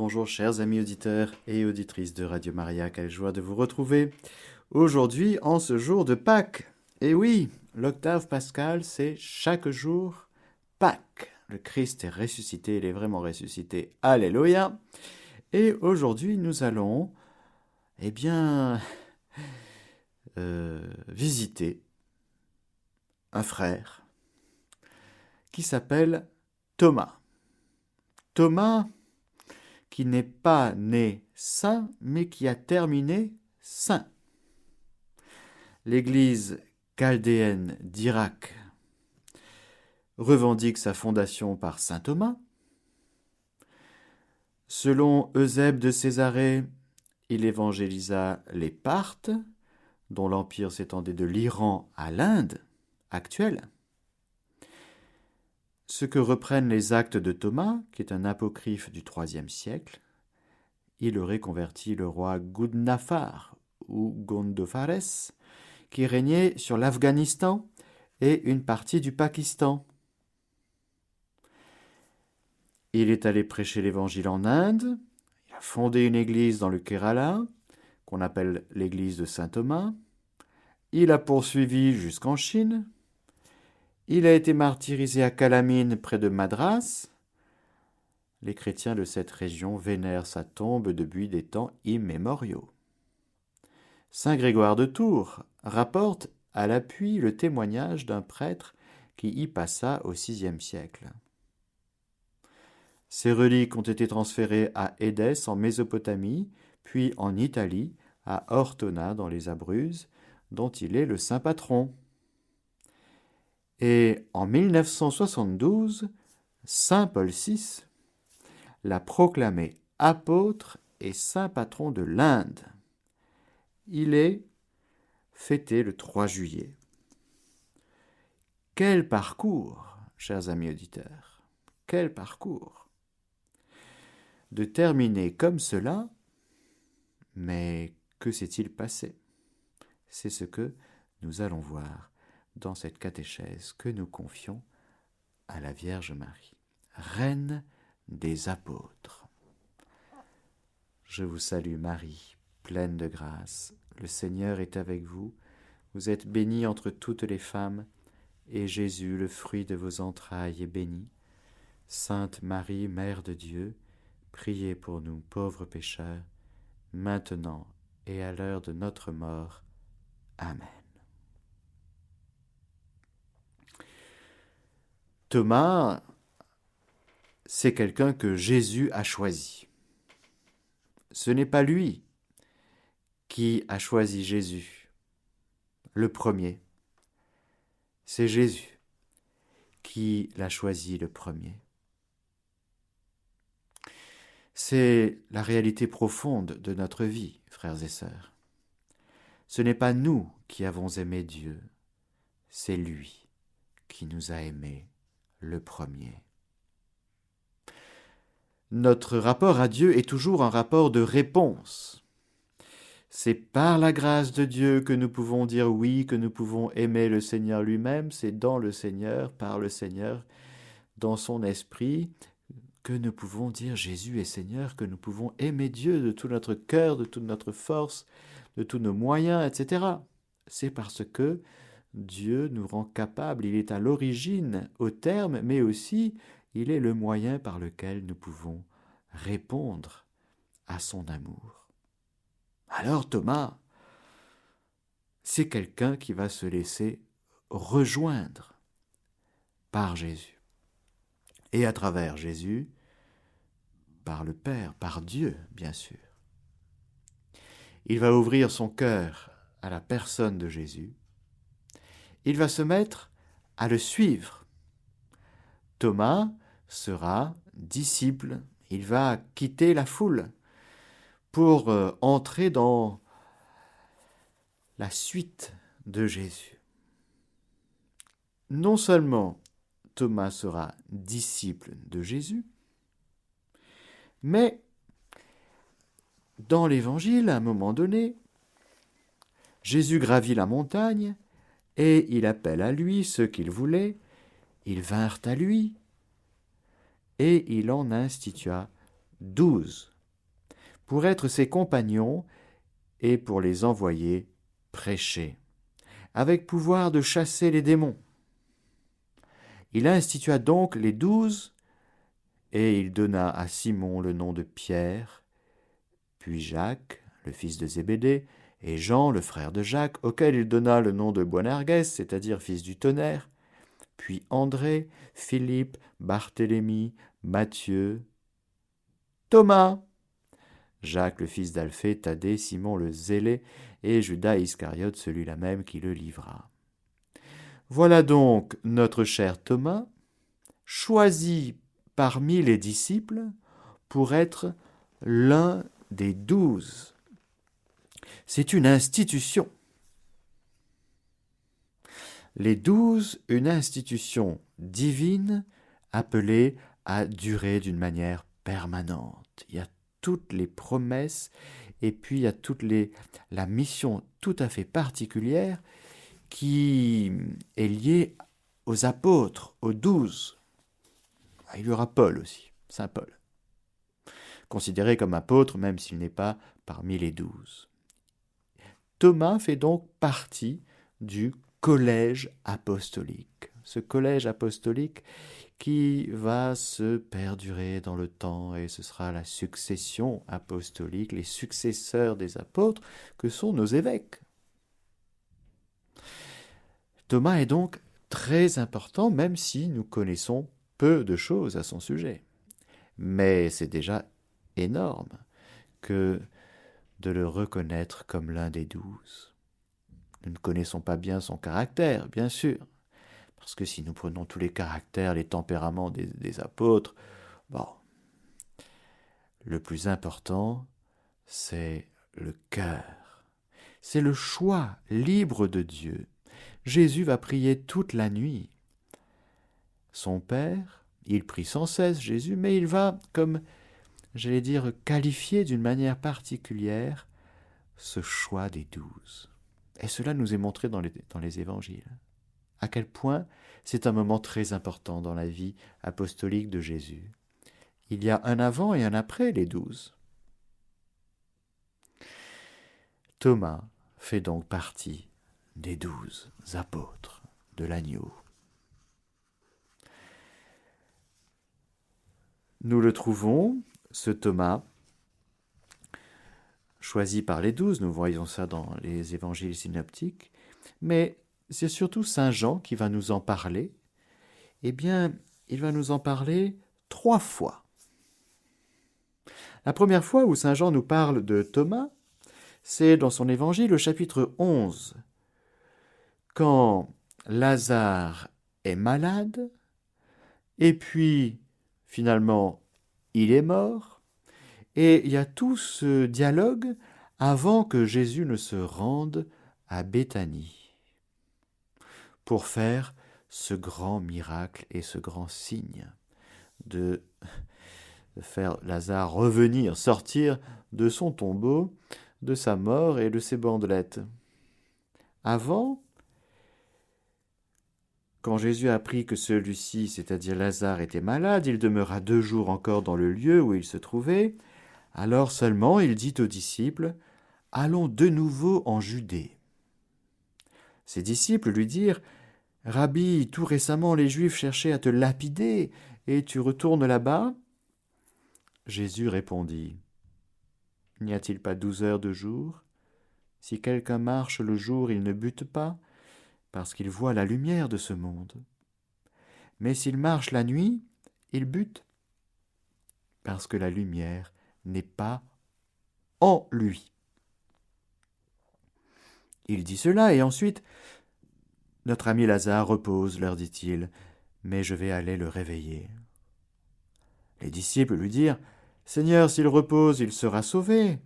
Bonjour chers amis auditeurs et auditrices de Radio Maria, quelle joie de vous retrouver aujourd'hui en ce jour de Pâques. Et oui, l'octave pascal, c'est chaque jour Pâques. Le Christ est ressuscité, il est vraiment ressuscité. Alléluia. Et aujourd'hui, nous allons, eh bien, euh, visiter un frère qui s'appelle Thomas. Thomas qui n'est pas né saint, mais qui a terminé saint. L'Église chaldéenne d'Irak revendique sa fondation par saint Thomas. Selon Eusèbe de Césarée, il évangélisa les Parthes, dont l'empire s'étendait de l'Iran à l'Inde actuelle. Ce que reprennent les actes de Thomas, qui est un apocryphe du IIIe siècle, il aurait converti le roi Gudnafar ou Gondophares, qui régnait sur l'Afghanistan et une partie du Pakistan. Il est allé prêcher l'évangile en Inde, il a fondé une église dans le Kerala, qu'on appelle l'église de Saint Thomas, il a poursuivi jusqu'en Chine, il a été martyrisé à Calamine près de Madras. Les chrétiens de cette région vénèrent sa tombe depuis des temps immémoriaux. Saint Grégoire de Tours rapporte à l'appui le témoignage d'un prêtre qui y passa au VIe siècle. Ses reliques ont été transférées à Édesse en Mésopotamie, puis en Italie, à Ortona dans les Abruzzes, dont il est le saint patron. Et en 1972, Saint Paul VI l'a proclamé apôtre et saint patron de l'Inde. Il est fêté le 3 juillet. Quel parcours, chers amis auditeurs, quel parcours De terminer comme cela, mais que s'est-il passé? C'est ce que nous allons voir dans cette catéchèse que nous confions à la Vierge Marie, Reine des apôtres. Je vous salue Marie, pleine de grâce, le Seigneur est avec vous, vous êtes bénie entre toutes les femmes, et Jésus, le fruit de vos entrailles, est béni. Sainte Marie, Mère de Dieu, priez pour nous pauvres pécheurs, maintenant et à l'heure de notre mort. Amen. Thomas, c'est quelqu'un que Jésus a choisi. Ce n'est pas lui qui a choisi Jésus, le premier. C'est Jésus qui l'a choisi le premier. C'est la réalité profonde de notre vie, frères et sœurs. Ce n'est pas nous qui avons aimé Dieu, c'est lui qui nous a aimés le premier. Notre rapport à Dieu est toujours un rapport de réponse. C'est par la grâce de Dieu que nous pouvons dire oui, que nous pouvons aimer le Seigneur lui-même, c'est dans le Seigneur, par le Seigneur, dans son esprit, que nous pouvons dire Jésus est Seigneur, que nous pouvons aimer Dieu de tout notre cœur, de toute notre force, de tous nos moyens, etc. C'est parce que Dieu nous rend capables, il est à l'origine, au terme, mais aussi il est le moyen par lequel nous pouvons répondre à son amour. Alors Thomas, c'est quelqu'un qui va se laisser rejoindre par Jésus. Et à travers Jésus, par le Père, par Dieu, bien sûr. Il va ouvrir son cœur à la personne de Jésus il va se mettre à le suivre. Thomas sera disciple, il va quitter la foule pour euh, entrer dans la suite de Jésus. Non seulement Thomas sera disciple de Jésus, mais dans l'Évangile, à un moment donné, Jésus gravit la montagne et il appelle à lui ceux qu'il voulait, ils vinrent à lui, et il en institua douze, pour être ses compagnons et pour les envoyer prêcher, avec pouvoir de chasser les démons. Il institua donc les douze, et il donna à Simon le nom de Pierre, puis Jacques, le fils de Zébédée, et Jean, le frère de Jacques, auquel il donna le nom de Boanerges, c'est-à-dire fils du tonnerre, puis André, Philippe, Barthélemy, Matthieu, Thomas, Jacques le fils d'Alphée, Thaddée, Simon le zélé, et Judas Iscariote, celui-là même qui le livra. Voilà donc notre cher Thomas, choisi parmi les disciples pour être l'un des douze. C'est une institution. Les douze, une institution divine appelée à durer d'une manière permanente. Il y a toutes les promesses et puis il y a toute les, la mission tout à fait particulière qui est liée aux apôtres, aux douze. Ah, il y aura Paul aussi, Saint Paul, considéré comme apôtre même s'il n'est pas parmi les douze. Thomas fait donc partie du collège apostolique. Ce collège apostolique qui va se perdurer dans le temps et ce sera la succession apostolique, les successeurs des apôtres que sont nos évêques. Thomas est donc très important même si nous connaissons peu de choses à son sujet. Mais c'est déjà énorme que de le reconnaître comme l'un des douze. Nous ne connaissons pas bien son caractère, bien sûr, parce que si nous prenons tous les caractères, les tempéraments des, apôtres, bon, le plus important, c'est le cœur. C'est le choix libre de Dieu. Jésus va prier toute la nuit. Son Père, il prie sans cesse Jésus, mais il va, comme j'allais dire, qualifier d'une manière particulière ce choix des douze. Et cela nous est montré dans les, dans les évangiles à quel point c'est un moment très important dans la vie apostolique de Jésus. Il y a un avant et un après les douze. Thomas fait donc partie des douze apôtres de l'agneau. Nous le trouvons, ce Thomas, choisi par les douze, nous voyons ça dans les évangiles synoptiques, mais c'est surtout Saint Jean qui va nous en parler. Eh bien, il va nous en parler trois fois. La première fois où Saint Jean nous parle de Thomas, c'est dans son évangile au chapitre 11, quand Lazare est malade, et puis finalement il est mort, et il y a tout ce dialogue avant que Jésus ne se rende à Béthanie pour faire ce grand miracle et ce grand signe de faire Lazare revenir, sortir de son tombeau, de sa mort et de ses bandelettes. Avant, quand Jésus apprit que celui-ci, c'est-à-dire Lazare, était malade, il demeura deux jours encore dans le lieu où il se trouvait. Alors seulement il dit aux disciples, Allons de nouveau en Judée. Ses disciples lui dirent, Rabbi, tout récemment les Juifs cherchaient à te lapider, et tu retournes là-bas Jésus répondit N'y a-t-il pas douze heures de jour? Si quelqu'un marche le jour, il ne bute pas, parce qu'il voit la lumière de ce monde. Mais s'il marche la nuit, il bute, parce que la lumière n'est pas en lui. Il dit cela, et ensuite notre ami Lazare repose, leur dit-il, mais je vais aller le réveiller. Les disciples lui dirent Seigneur, s'il repose, il sera sauvé.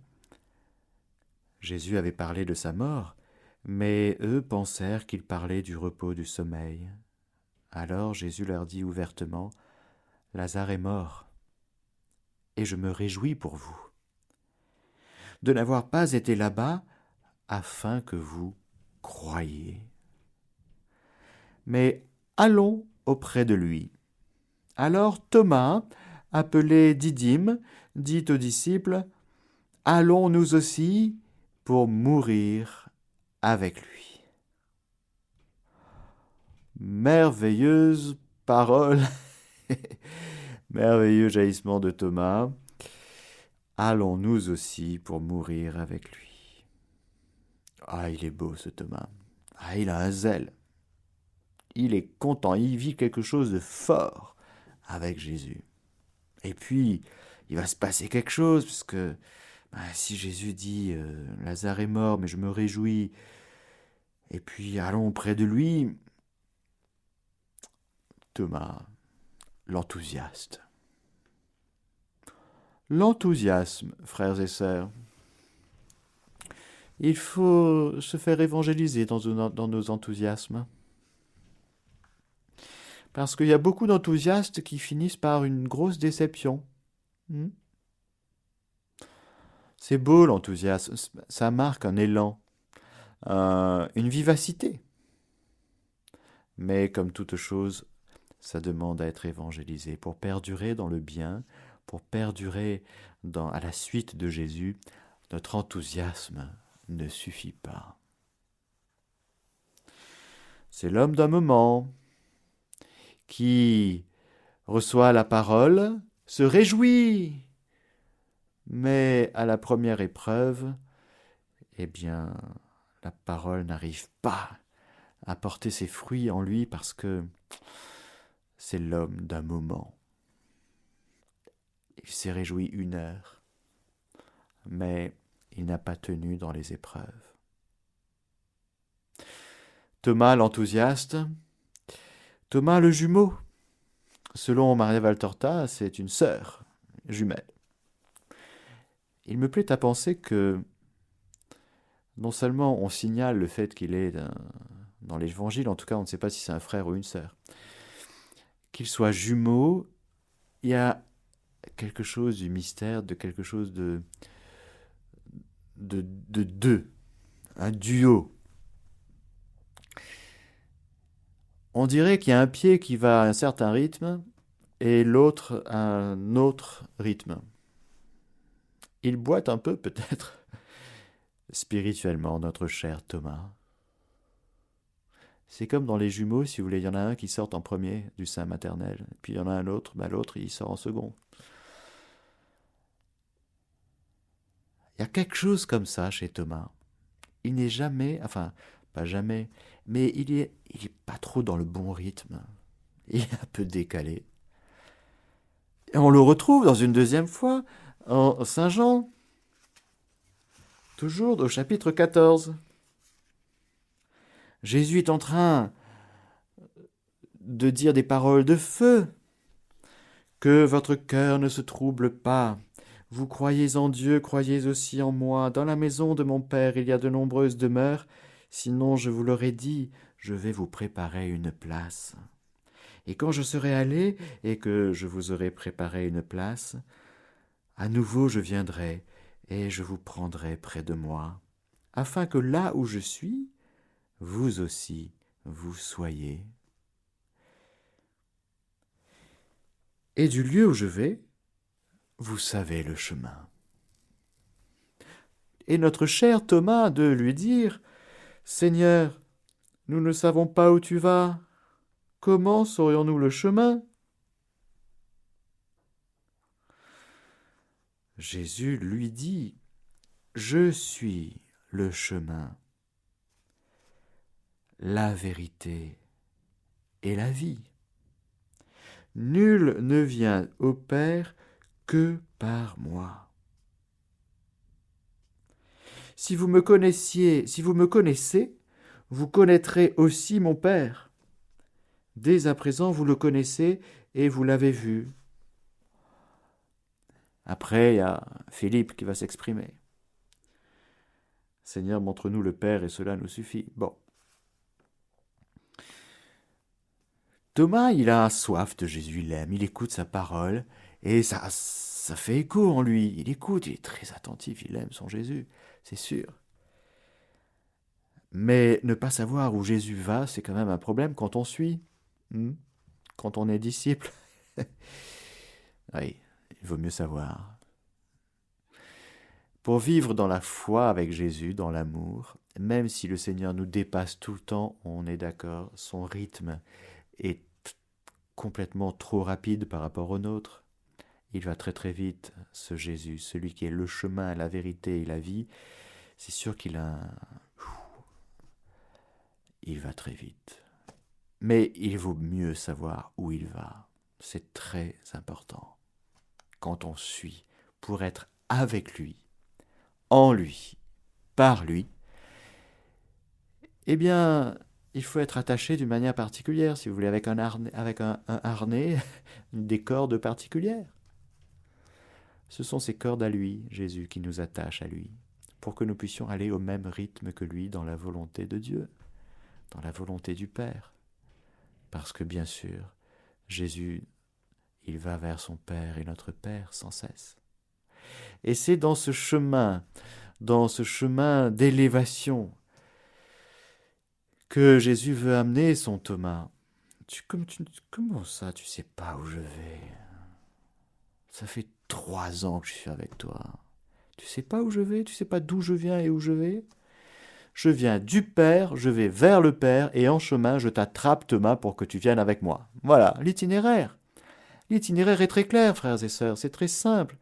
Jésus avait parlé de sa mort, mais eux pensèrent qu'il parlait du repos du sommeil. Alors Jésus leur dit ouvertement Lazare est mort, et je me réjouis pour vous de n'avoir pas été là-bas afin que vous croyiez mais allons auprès de lui. Alors Thomas, appelé Didyme, dit aux disciples, Allons nous aussi pour mourir avec lui. Merveilleuse parole, merveilleux jaillissement de Thomas. Allons nous aussi pour mourir avec lui? Ah, il est beau ce Thomas. Ah, il a un zèle. Il est content, il vit quelque chose de fort avec Jésus. Et puis, il va se passer quelque chose, puisque bah, si Jésus dit euh, Lazare est mort, mais je me réjouis, et puis allons près de lui, Thomas, l'enthousiaste. L'enthousiasme, frères et sœurs. Il faut se faire évangéliser dans, dans nos enthousiasmes. Parce qu'il y a beaucoup d'enthousiastes qui finissent par une grosse déception. Hmm? C'est beau l'enthousiasme, ça marque un élan, une vivacité. Mais comme toute chose, ça demande à être évangélisé. Pour perdurer dans le bien, pour perdurer à la suite de Jésus, notre enthousiasme ne suffit pas. C'est l'homme d'un moment qui reçoit la parole, se réjouit mais à la première épreuve, eh bien, la parole n'arrive pas à porter ses fruits en lui parce que c'est l'homme d'un moment. Il s'est réjoui une heure, mais il n'a pas tenu dans les épreuves. Thomas l'enthousiaste, Thomas le jumeau. Selon Maria Valtorta, c'est une sœur jumelle. Il me plaît à penser que non seulement on signale le fait qu'il est dans l'évangile, en tout cas on ne sait pas si c'est un frère ou une sœur, qu'il soit jumeau, il y a quelque chose du mystère, de quelque chose de de, deux, un duo. On dirait qu'il y a un pied qui va à un certain rythme et l'autre à un autre rythme. Il boite un peu peut-être spirituellement notre cher Thomas. C'est comme dans les jumeaux, si vous voulez, il y en a un qui sort en premier du sein maternel, puis il y en a un autre, bah, l'autre il sort en second. Il y a quelque chose comme ça chez Thomas. Il n'est jamais, enfin, pas jamais, mais il est, il est pas trop dans le bon rythme. Il est un peu décalé. Et on le retrouve dans une deuxième fois en Saint Jean, toujours au chapitre 14. Jésus est en train de dire des paroles de feu. Que votre cœur ne se trouble pas. Vous croyez en Dieu, croyez aussi en moi. Dans la maison de mon Père il y a de nombreuses demeures. Sinon je vous l'aurais dit, je vais vous préparer une place. Et quand je serai allé et que je vous aurai préparé une place, à nouveau je viendrai, et je vous prendrai près de moi, afin que là où je suis, vous aussi vous soyez. Et du lieu où je vais, vous savez le chemin. Et notre cher Thomas de lui dire Seigneur, nous ne savons pas où tu vas. Comment saurions-nous le chemin? Jésus lui dit, Je suis le chemin, la vérité et la vie. Nul ne vient au Père que par moi. Si vous me connaissiez, si vous me connaissez, vous connaîtrez aussi mon Père. Dès à présent vous le connaissez et vous l'avez vu. Après, il y a Philippe qui va s'exprimer. Seigneur, montre-nous le Père et cela nous suffit. Bon. Thomas, il a soif de Jésus, il l'aime, il écoute sa parole et ça, ça fait écho en lui. Il écoute, il est très attentif, il aime son Jésus, c'est sûr. Mais ne pas savoir où Jésus va, c'est quand même un problème quand on suit, hmm, quand on est disciple. Il vaut mieux savoir. pour vivre dans la foi avec Jésus, dans l'amour, même si le Seigneur nous dépasse tout le temps, on est d'accord, son rythme est complètement trop rapide par rapport au nôtre. Il va très très vite, ce Jésus, celui qui est le chemin, la vérité et la vie. C'est sûr qu'il a... Il va très vite. Mais il vaut mieux savoir où il va. C'est très important. Quand on suit, pour être avec lui, en lui, par lui, eh bien, il faut être attaché d'une manière particulière, si vous voulez, avec un harnais, avec un, harnais des cordes particulières. Ce sont ces cordes à lui, Jésus, qui nous attachent à lui, pour que nous puissions aller au même rythme que lui dans la volonté de Dieu, dans la volonté du Père. Parce que bien sûr, Jésus, il va vers son Père et notre Père sans cesse. Et c'est dans ce chemin, dans ce chemin d'élévation, que Jésus veut amener son Thomas. Tu, comment ça, tu sais pas où je vais? Ça fait trois ans que je suis avec toi. Tu sais pas où je vais? Tu sais pas d'où je viens et où je vais? Je viens du Père, je vais vers le Père, et en chemin, je t'attrape, Thomas, pour que tu viennes avec moi. Voilà, l'itinéraire. L'itinéraire est très clair, frères et sœurs, c'est très simple.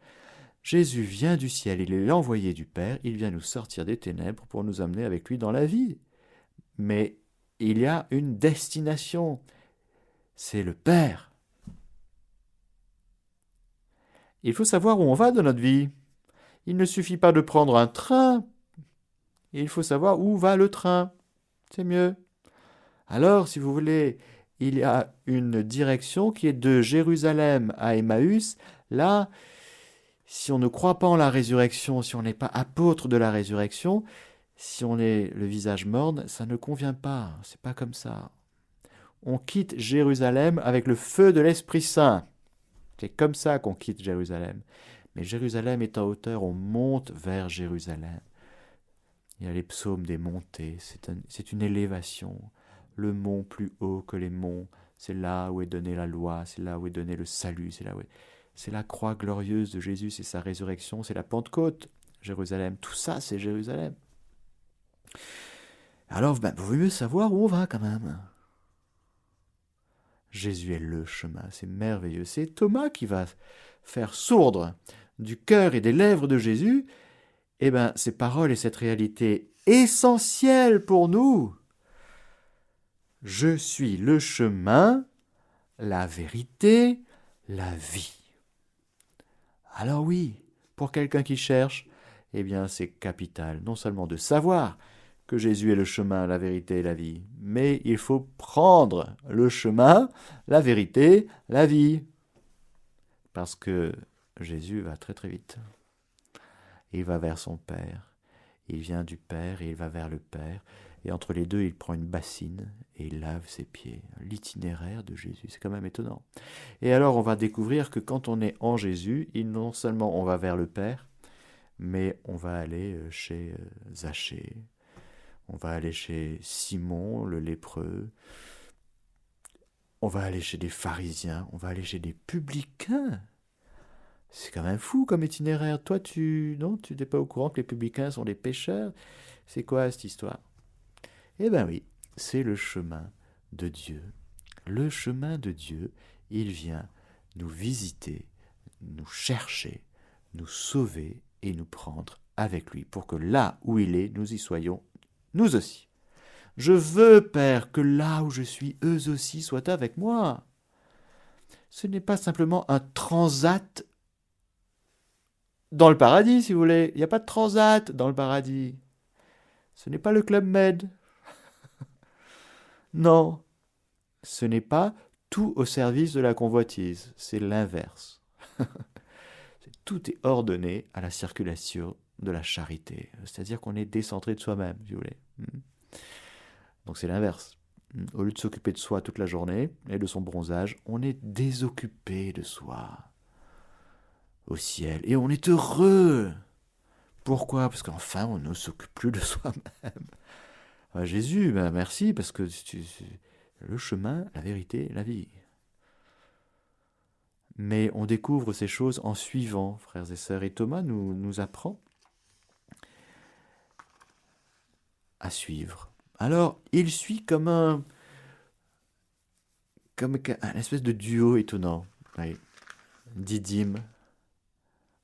Jésus vient du ciel, il est l'envoyé du Père, il vient nous sortir des ténèbres pour nous amener avec lui dans la vie. Mais il y a une destination, c'est le Père. Il faut savoir où on va dans notre vie. Il ne suffit pas de prendre un train, il faut savoir où va le train. C'est mieux. Alors, si vous voulez, il y a une direction qui est de Jérusalem à Emmaüs. Là, si on ne croit pas en la résurrection, si on n'est pas apôtre de la résurrection, si on est le visage morne, ça ne convient pas. C'est pas comme ça. On quitte Jérusalem avec le feu de l'Esprit Saint. C'est comme ça qu'on quitte Jérusalem. Mais Jérusalem est en hauteur, on monte vers Jérusalem. Il y a les psaumes des montées, c'est une élévation. Le mont plus haut que les monts, c'est là où est donnée la loi, c'est là où est donné le salut, c'est là où est c'est la croix glorieuse de Jésus, c'est sa résurrection, c'est la Pentecôte, Jérusalem. Tout ça, c'est Jérusalem. Alors, ben, vous mieux savoir où on va quand même. Jésus est le chemin, c'est merveilleux. C'est Thomas qui va faire sourdre du cœur et des lèvres de Jésus, eh ben, ces paroles et cette réalité essentielle pour nous. Je suis le chemin, la vérité, la vie. Alors oui, pour quelqu'un qui cherche, eh bien c'est capital, non seulement de savoir que Jésus est le chemin, la vérité et la vie, mais il faut prendre le chemin, la vérité, la vie. Parce que Jésus va très très vite. Il va vers son Père, il vient du Père et il va vers le Père, et entre les deux, il prend une bassine et il lave ses pieds. L'itinéraire de Jésus, c'est quand même étonnant. Et alors, on va découvrir que quand on est en Jésus, non seulement on va vers le Père, mais on va aller euh, chez euh, Zachée, on va aller chez Simon le lépreux, on va aller chez des pharisiens, on va aller chez des publicains. C'est quand même fou comme itinéraire. Toi, tu non, tu n'es pas au courant que les publicains sont des pécheurs. C'est quoi cette histoire? Eh bien oui, c'est le chemin de Dieu. Le chemin de Dieu, il vient nous visiter, nous chercher, nous sauver et nous prendre avec lui, pour que là où il est, nous y soyons, nous aussi. Je veux, Père, que là où je suis, eux aussi soient avec moi. Ce n'est pas simplement un transat dans le paradis, si vous voulez. Il n'y a pas de transat dans le paradis. Ce n'est pas le Club Med. Non, ce n'est pas tout au service de la convoitise, c'est l'inverse. tout est ordonné à la circulation de la charité, c'est-à-dire qu'on est décentré de soi-même, si vous voulez. Hmm. Donc c'est l'inverse. Hmm. Au lieu de s'occuper de soi toute la journée et de son bronzage, on est désoccupé de soi au ciel et on est heureux. Pourquoi? Parce qu'enfin on ne s'occupe plus de soi-même. Ah, Jésus, ben merci, parce que le chemin, la vérité, la vie. Mais on découvre ces choses en suivant, frères et sœurs. Et Thomas nous, apprend à suivre. Alors, il suit comme un. comme un espèce de duo étonnant. Oui.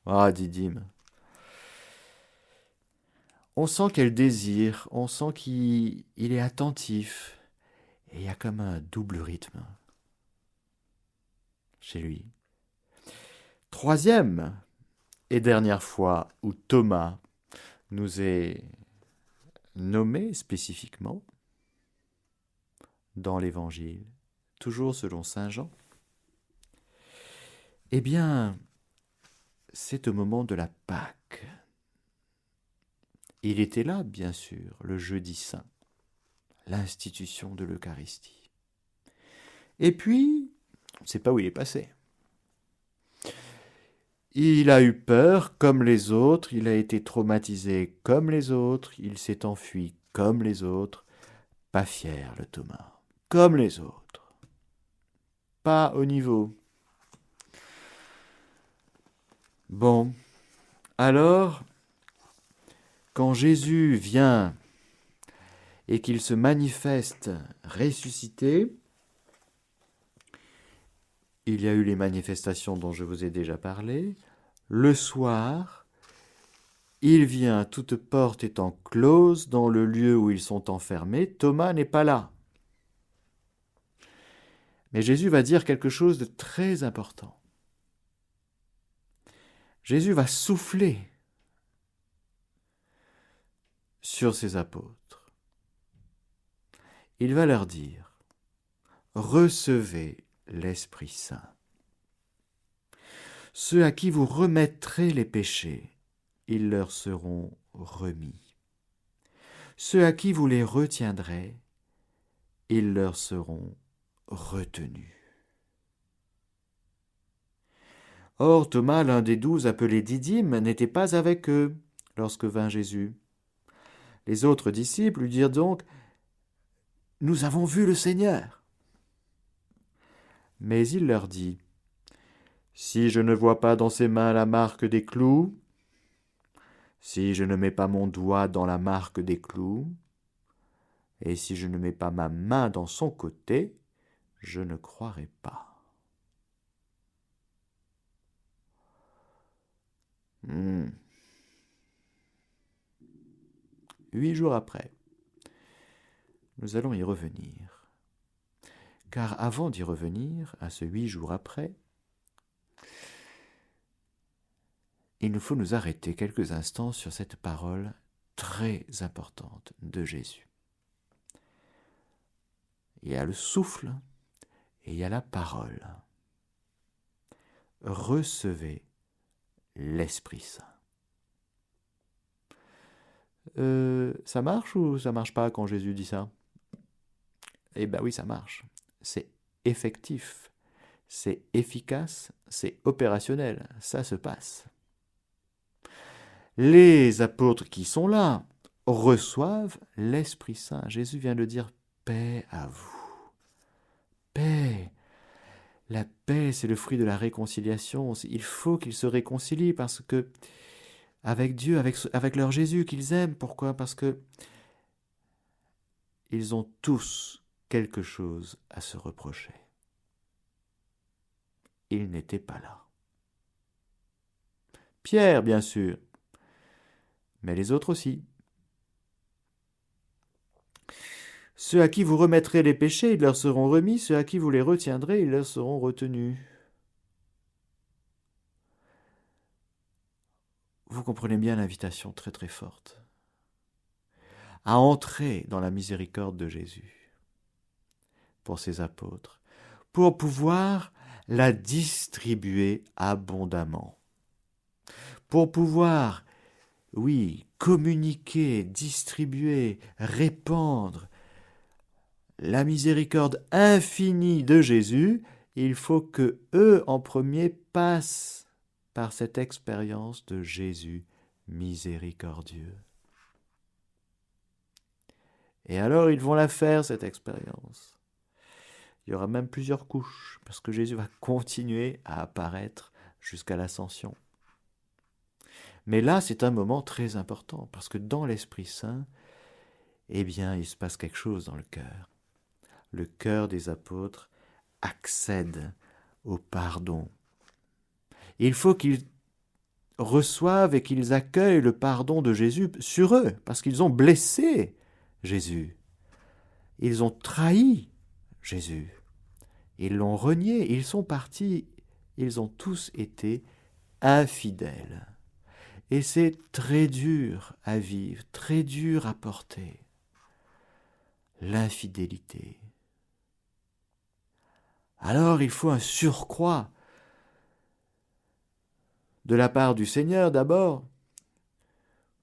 Ah, oh, on sent qu'elle désire, on sent qu'il est attentif, et il y a comme un double rythme chez lui. Troisième et dernière fois où Thomas nous est nommé spécifiquement dans l'Évangile, toujours selon Saint Jean, eh bien, c'est au moment de la Pâque. Il était là, bien sûr, le jeudi saint, l'institution de l'Eucharistie. Et puis, on ne sait pas où il est passé. Il a eu peur comme les autres, il a été traumatisé comme les autres, il s'est enfui comme les autres, pas fier le Thomas, comme les autres, pas au niveau. Bon, alors, quand Jésus vient et qu'il se manifeste ressuscité, il y a eu les manifestations dont je vous ai déjà parlé. Le soir, il vient, toute porte étant close, dans le lieu où ils sont enfermés. Thomas n'est pas là. Mais Jésus va dire quelque chose de très important. Jésus va souffler sur ses apôtres. Il va leur dire, recevez l'Esprit Saint. Ceux à qui vous remettrez les péchés, ils leur seront remis. Ceux à qui vous les retiendrez, ils leur seront retenus. Or Thomas, l'un des douze appelés Didyme, n'était pas avec eux lorsque vint Jésus. Les autres disciples lui dirent donc Nous avons vu le Seigneur. Mais il leur dit Si je ne vois pas dans ses mains la marque des clous, si je ne mets pas mon doigt dans la marque des clous, et si je ne mets pas ma main dans son côté, je ne croirai pas. Hmm. Huit jours après, nous allons y revenir car avant d'y revenir, à ce huit jours après, il nous faut nous arrêter quelques instants sur cette parole très importante de Jésus. Il y a le souffle et il y a la parole. Recevez l'Esprit Saint. Euh, ça marche ou ça marche pas quand Jésus dit ça? Eh bien oui, ça marche c'est effectif, c'est efficace, c'est opérationnel, ça se passe. Les apôtres qui sont là reçoivent l'Esprit Saint. Jésus vient de dire paix à vous. Paix. La paix, c'est le fruit de la réconciliation. Il faut qu'ils se réconcilient parce que avec Dieu, avec, leur Jésus qu'ils aiment. Pourquoi? Parce que ils ont tous quelque chose à se reprocher. Il n'était pas là. Pierre, bien sûr, mais les autres aussi. Ceux à qui vous remettrez les péchés, ils leur seront remis, ceux à qui vous les retiendrez, ils leur seront retenus. Vous comprenez bien l'invitation très très forte à entrer dans la miséricorde de Jésus pour ses apôtres, pour pouvoir la distribuer abondamment, pour pouvoir, oui, communiquer, distribuer, répandre la miséricorde infinie de Jésus, il faut que eux en premier passent par cette expérience de Jésus miséricordieux. Et alors ils vont la faire, cette expérience. Il y aura même plusieurs couches, parce que Jésus va continuer à apparaître jusqu'à l'ascension. Mais là, c'est un moment très important, parce que dans l'Esprit Saint, eh bien, il se passe quelque chose dans le cœur. Le cœur des apôtres accède au pardon. Il faut qu'ils reçoivent et qu'ils accueillent le pardon de Jésus sur eux, parce qu'ils ont blessé Jésus. Ils ont trahi Jésus. Ils l'ont renié, ils sont partis, ils ont tous été infidèles. Et c'est très dur à vivre, très dur à porter. L'infidélité. Alors il faut un surcroît de la part du Seigneur d'abord,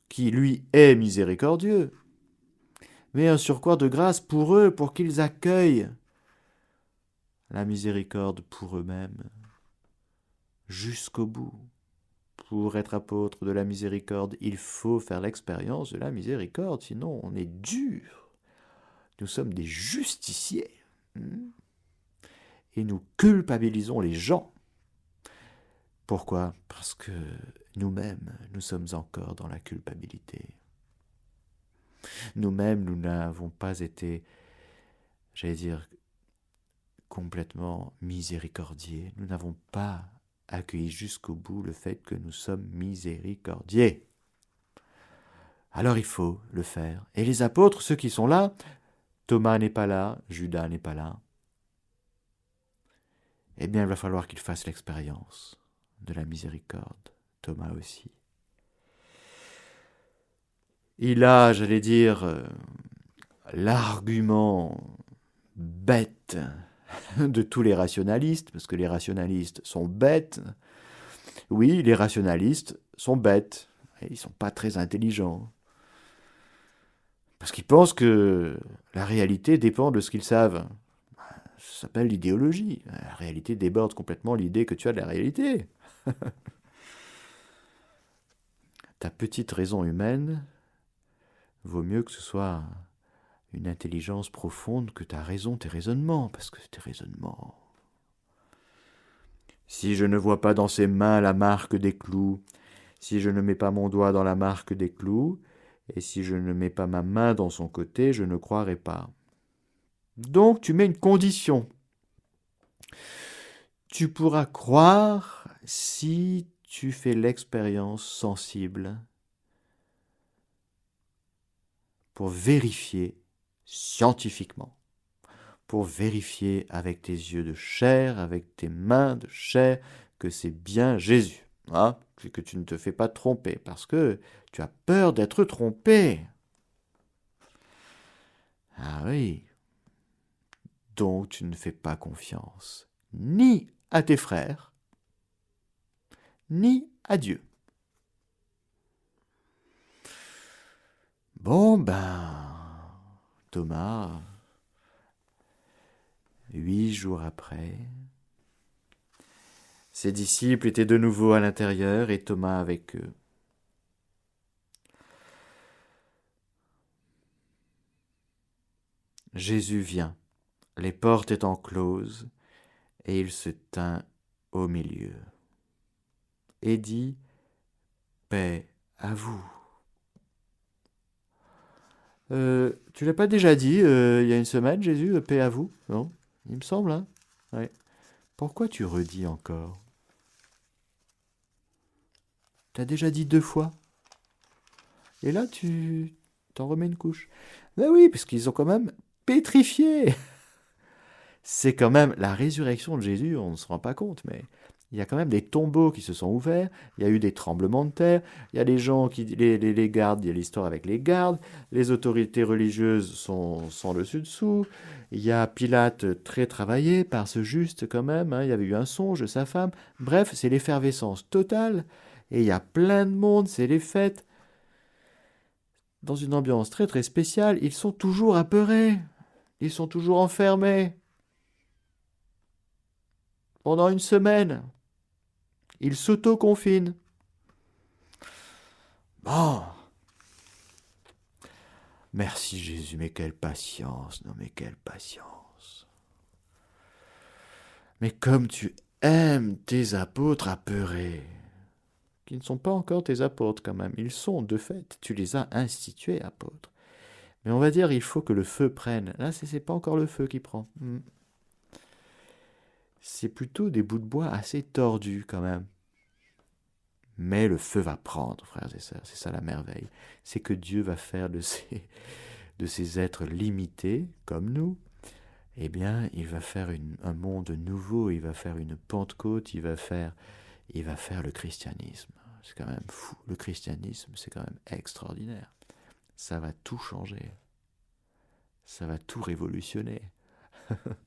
qui lui est miséricordieux, mais un surcroît de grâce pour eux, pour qu'ils accueillent la miséricorde pour eux-mêmes jusqu'au bout. Pour être apôtre de la miséricorde, il faut faire l'expérience de la miséricorde, sinon on est dur. Nous sommes des justiciers. Hmm. Et nous culpabilisons les gens. Pourquoi? Parce que nous-mêmes, nous sommes encore dans la culpabilité. Nous-mêmes, nous n'avons pas été, j'allais dire, complètement miséricordieux. Nous n'avons pas accueilli jusqu'au bout le fait que nous sommes miséricordieux. Alors il faut le faire. Et les apôtres, ceux qui sont là, Thomas n'est pas là, Judas n'est pas là. Eh bien, il va falloir qu'ils fassent l'expérience de la miséricorde, Thomas aussi. Il a, j'allais dire, euh, l'argument bête de tous les rationalistes, parce que les rationalistes sont bêtes. Oui, les rationalistes sont bêtes. Ils ne sont pas très intelligents. Parce qu'ils pensent que la réalité dépend de ce qu'ils savent. Ça s'appelle l'idéologie. La réalité déborde complètement l'idée que tu as de la réalité. Ta petite raison humaine vaut mieux que ce soit une intelligence profonde que ta raison, tes raisonnements, parce que tes raisonnements. Si je ne vois pas dans ses mains la marque des clous, si je ne mets pas mon doigt dans la marque des clous, et si je ne mets pas ma main dans son côté, je ne croirai pas. Donc tu mets une condition. Tu pourras croire si tu fais l'expérience sensible pour vérifier scientifiquement, pour vérifier avec tes yeux de chair, avec tes mains de chair, que c'est bien Jésus. Hein, que tu ne te fais pas tromper, parce que tu as peur d'être trompé. Ah oui. Donc tu ne fais pas confiance ni à tes frères, ni à Dieu. Bon ben, Thomas, huit jours après, ses disciples étaient de nouveau à l'intérieur et Thomas avec eux. Jésus vient, les portes étant closes, et il se tint au milieu, et dit Paix à vous. Euh, tu l'as pas déjà dit euh, il y a une semaine, Jésus, euh, paix à vous Non? Il me semble, hein ouais. Pourquoi tu redis encore? Tu as déjà dit deux fois. Et là, tu t'en remets une couche. Ben oui, parce qu'ils ont quand même pétrifié. C'est quand même la résurrection de Jésus, on ne se rend pas compte, mais il y a quand même des tombeaux qui se sont ouverts, il y a eu des tremblements de terre, il y a des gens qui, les, gardes, il y a l'histoire avec les gardes, les autorités religieuses sont sans dessus-dessous, il y a Pilate très travaillé par ce juste quand même, hein, il y avait eu un songe de sa femme, bref, c'est l'effervescence totale, et il y a plein de monde, c'est les fêtes. Dans une ambiance très très spéciale, ils sont toujours apeurés, ils sont toujours enfermés. Pendant une semaine, il s'auto-confine. Bon. Merci Jésus, mais quelle patience, non mais quelle patience. Mais comme tu aimes tes apôtres apeurés, qui ne sont pas encore tes apôtres quand même, ils sont de fait, tu les as institués apôtres. Mais on va dire, il faut que le feu prenne. Là, ce n'est pas encore le feu qui prend. Hmm. C'est plutôt des bouts de bois assez tordus quand même. Mais le feu va prendre, frères et sœurs. C'est ça la merveille. C'est que Dieu va faire de ces, de ces êtres limités, comme nous, eh bien, il va faire un monde nouveau, il va faire une Pentecôte, il va faire, il va faire le christianisme. C'est quand même fou. Le christianisme, c'est quand même extraordinaire. Ça va tout changer. Ça va tout révolutionner.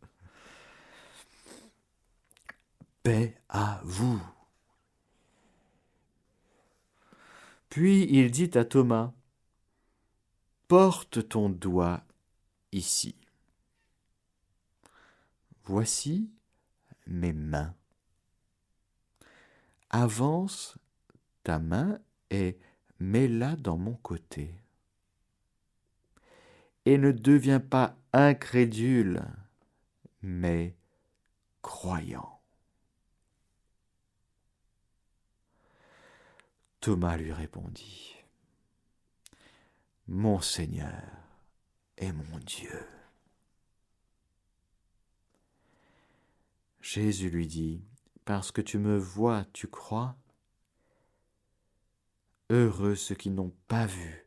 Paix à vous. Puis il dit à Thomas, Porte ton doigt ici. Voici mes mains. Avance ta main et mets-la dans mon côté. Et ne deviens pas incrédule, mais croyant. Thomas lui répondit, Mon Seigneur et mon Dieu. Jésus lui dit, Parce que tu me vois, tu crois Heureux ceux qui n'ont pas vu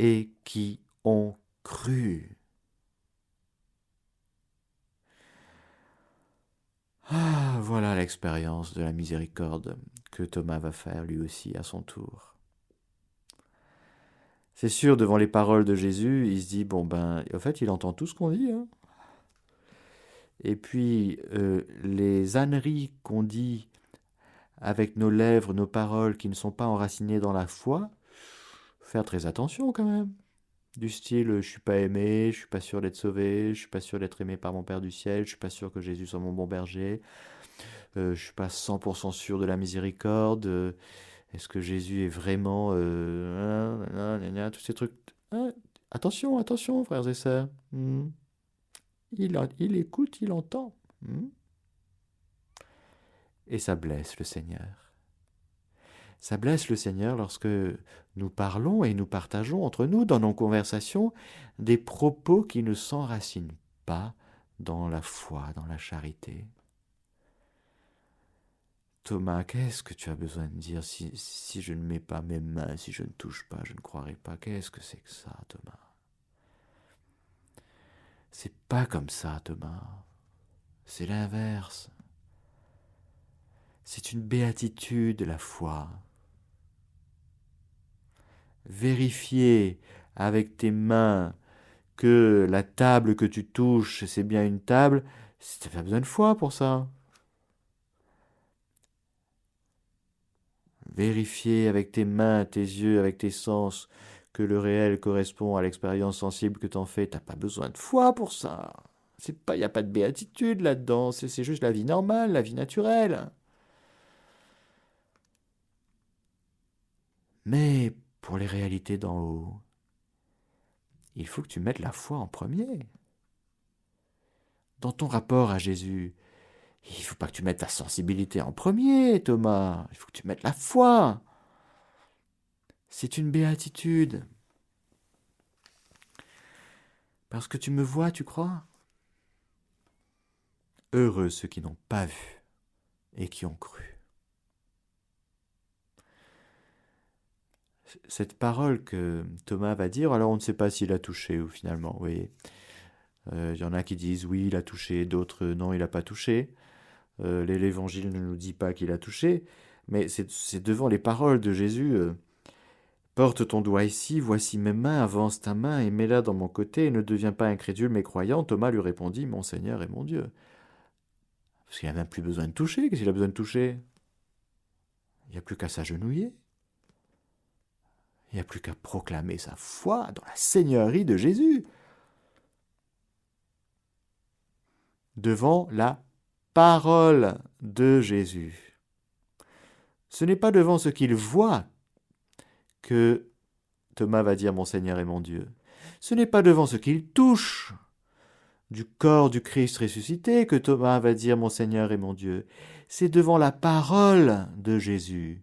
et qui ont cru. Ah, voilà l'expérience de la miséricorde que Thomas va faire lui aussi à son tour. C'est sûr, devant les paroles de Jésus, il se dit, bon ben, en fait, il entend tout ce qu'on dit. Hein. Et puis, euh, les âneries qu'on dit avec nos lèvres, nos paroles qui ne sont pas enracinées dans la foi, faire très attention quand même. Du style, je suis pas aimé, je suis pas sûr d'être sauvé, je suis pas sûr d'être aimé par mon Père du ciel, je suis pas sûr que Jésus soit mon bon berger, euh, je suis pas 100% sûr de la miséricorde. Euh, est-ce que Jésus est vraiment euh, tous ces trucs. Hein, attention, attention, frères et sœurs. Hmm. Il, il, écoute, il entend. Hmm et ça blesse le Seigneur. Ça blesse le Seigneur lorsque nous parlons et nous partageons entre nous dans nos conversations des propos qui ne s'enracinent pas dans la foi, dans la charité. Thomas, qu'est-ce que tu as besoin de dire si, je ne mets pas mes mains, si je ne touche pas, je ne croirai pas? Qu'est-ce que c'est que ça, Thomas? C'est pas comme ça, Thomas. C'est l'inverse. C'est une béatitude, la foi. Vérifier avec tes mains que la table que tu touches, c'est bien une table, tu pas besoin de foi pour ça. Vérifier avec tes mains, tes yeux, avec tes sens, que le réel correspond à l'expérience sensible que t'en fais, t'as pas besoin de foi pour ça. C'est pas, y a pas de béatitude là-dedans, c'est juste la vie normale, la vie naturelle. Mais pour les réalités d'en haut, il faut que tu mettes la foi en premier. Dans ton rapport à Jésus, il ne faut pas que tu mettes ta sensibilité en premier, Thomas. Il faut que tu mettes la foi. C'est une béatitude. Parce que tu me vois, tu crois? Heureux ceux qui n'ont pas vu et qui ont cru. Cette parole que Thomas va dire, alors on ne sait pas s'il a touché ou finalement, vous voyez. Il euh, y en a qui disent oui, il a touché, d'autres non, il n'a pas touché. Euh, L'évangile ne nous dit pas qu'il a touché, mais c'est devant les paroles de Jésus. Euh, Porte ton doigt ici, voici mes mains, avance ta main et mets-la dans mon côté, et ne deviens pas incrédule mais croyant. Thomas lui répondit, Mon Seigneur et mon Dieu. Parce qu'il n'a même plus besoin de toucher, qu'est-ce qu'il a besoin de toucher? Il n'y a plus qu'à s'agenouiller. Il n'y a plus qu'à proclamer sa foi dans la Seigneurie de Jésus. Devant la parole de Jésus. Ce n'est pas devant ce qu'il voit que Thomas va dire mon Seigneur et mon Dieu. Ce n'est pas devant ce qu'il touche du corps du Christ ressuscité que Thomas va dire mon Seigneur et mon Dieu. C'est devant la parole de Jésus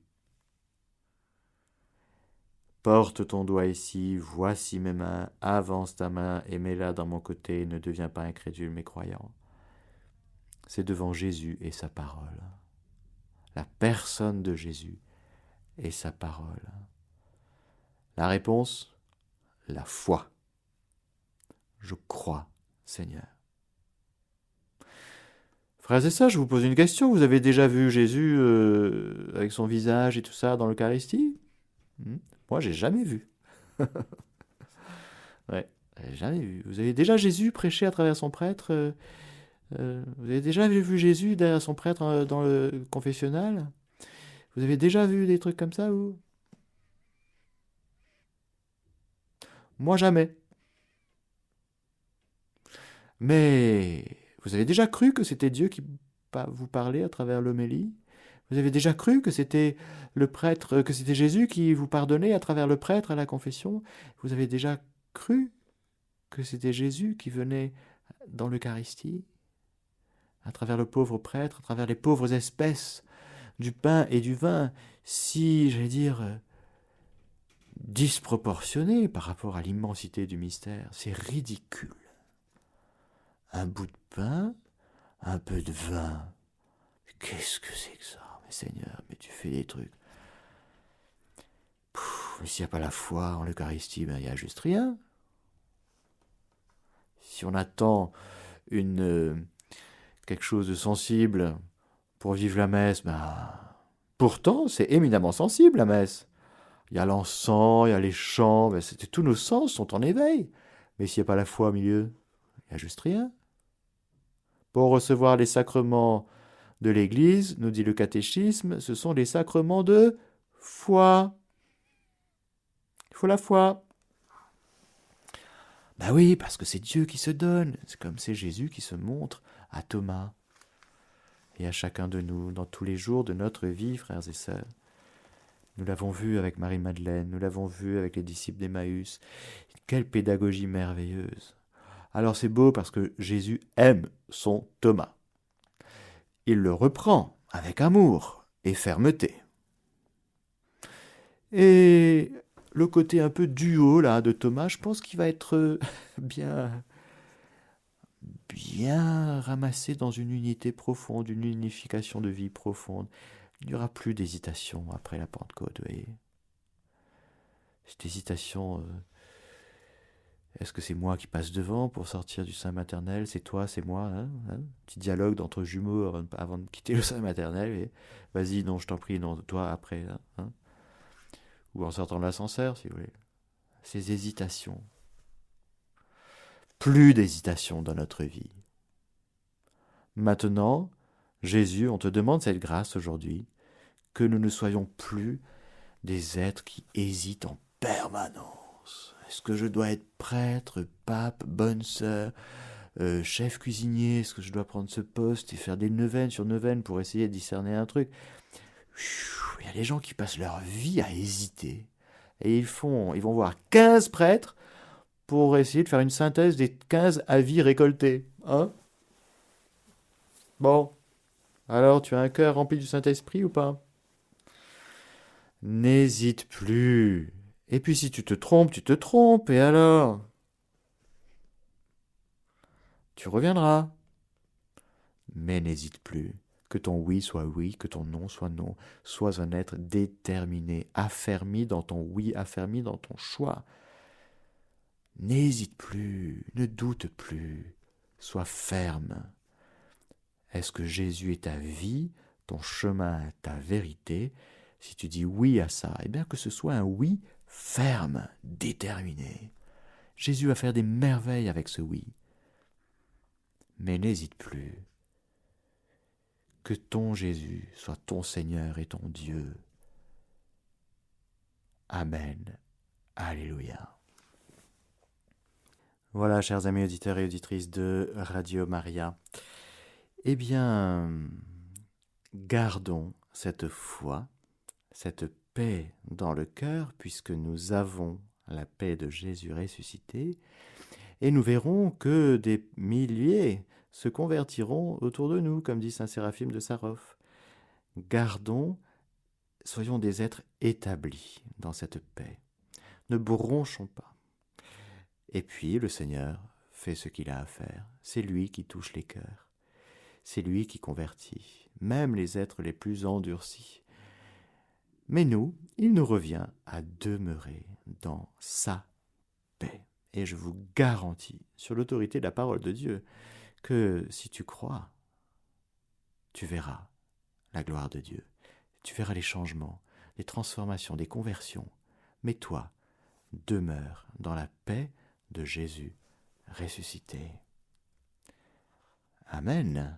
Porte ton doigt ici, voici mes mains, avance ta main et mets-la dans mon côté, ne deviens pas incrédule mais croyant. C'est devant Jésus et sa parole. La personne de Jésus et sa parole. La réponse La foi. Je crois, Seigneur. Frères et sœurs, je vous pose une question. Vous avez déjà vu Jésus euh, avec son visage et tout ça dans l'Eucharistie? Hmm? Moi, j'ai jamais vu. ouais, jamais vu. Vous avez déjà Jésus prêcher à travers son prêtre euh, euh, Vous avez déjà vu Jésus derrière son prêtre euh, dans le confessionnal? Vous avez déjà vu des trucs comme ça ou Moi, jamais. Mais vous avez déjà cru que c'était Dieu qui vous parlait à travers l'homélie? Vous avez déjà cru que c'était le prêtre, que c'était Jésus qui vous pardonnait à travers le prêtre à la confession? Vous avez déjà cru que c'était Jésus qui venait dans l'Eucharistie? À travers le pauvre prêtre, à travers les pauvres espèces du pain et du vin, si, j'allais dire, disproportionné par rapport à l'immensité du mystère. C'est ridicule. Un bout de pain, un peu de vin. Qu'est-ce que c'est que ça? Seigneur, mais tu fais des trucs. s'il n'y a pas la foi en l'Eucharistie, ben, il n'y a juste rien. Si on attend une, euh, quelque chose de sensible pour vivre la messe, ben, pourtant, c'est éminemment sensible la messe. Il y a l'encens, il y a les chants, ben, tous nos sens sont en éveil. Mais s'il n'y a pas la foi au milieu, il n'y a juste rien. Pour recevoir les sacrements de l'Église, nous dit le catéchisme, ce sont les sacrements de foi. Il faut la foi. Ben oui, parce que c'est Dieu qui se donne. C'est comme c'est Jésus qui se montre à Thomas et à chacun de nous dans tous les jours de notre vie, frères et sœurs. Nous l'avons vu avec Marie-Madeleine, nous l'avons vu avec les disciples d'Emmaüs. Quelle pédagogie merveilleuse. Alors c'est beau parce que Jésus aime son Thomas il le reprend avec amour et fermeté. Et le côté un peu duo là de Thomas, je pense qu'il va être bien bien ramassé dans une unité profonde, une unification de vie profonde. Il n'y aura plus d'hésitation après la Pentecôte. Cette hésitation euh, est-ce que c'est moi qui passe devant pour sortir du sein maternel? C'est toi, c'est moi hein, hein? Petit dialogue d'entre jumeaux avant, de quitter le sein maternel. Vas-y, non, je t'en prie, non, toi après. Hein, hein? Ou en sortant de l'ascenseur, si vous voulez. Ces hésitations. Plus d'hésitation dans notre vie. Maintenant, Jésus, on te demande cette grâce aujourd'hui, que nous ne soyons plus des êtres qui hésitent en permanence est-ce que je dois être prêtre, pape, bonne sœur, euh, chef cuisinier? Est-ce que je dois prendre ce poste et faire des neuvaines sur neuvaines pour essayer de discerner un truc? Il y a des gens qui passent leur vie à hésiter. Et ils, font, ils vont voir 15 prêtres pour essayer de faire une synthèse des 15 avis récoltés. Hein? Bon. Alors, tu as un cœur rempli du Saint-Esprit ou pas? N'hésite plus. Et puis si tu te trompes, tu te trompes, et alors? Tu reviendras. Mais n'hésite plus. Que ton oui soit oui, que ton non soit non. Sois un être déterminé, affermi dans ton oui, affermi dans ton choix. N'hésite plus, ne doute plus, sois ferme. Est-ce que Jésus est ta vie, ton chemin, ta vérité? Si tu dis oui à ça, eh bien que ce soit un oui ferme, déterminé. Jésus va faire des merveilles avec ce oui. Mais n'hésite plus. Que ton Jésus soit ton Seigneur et ton Dieu. Amen. Alléluia. Voilà, chers amis auditeurs et auditrices de Radio Maria. Eh bien, gardons cette foi, cette paix dans le cœur, puisque nous avons la paix de Jésus ressuscité, et nous verrons que des milliers se convertiront autour de nous, comme dit saint Séraphime de Sarov. Gardons, soyons des êtres établis dans cette paix. Ne bronchons pas. Et puis le Seigneur fait ce qu'il a à faire. C'est lui qui touche les cœurs. C'est lui qui convertit, même les êtres les plus endurcis. Mais nous, il nous revient à demeurer dans sa paix. Et je vous garantis, sur l'autorité de la parole de Dieu, que si tu crois, tu verras la gloire de Dieu. Tu verras les changements, les transformations, des conversions. Mais toi, demeure dans la paix de Jésus ressuscité. Amen.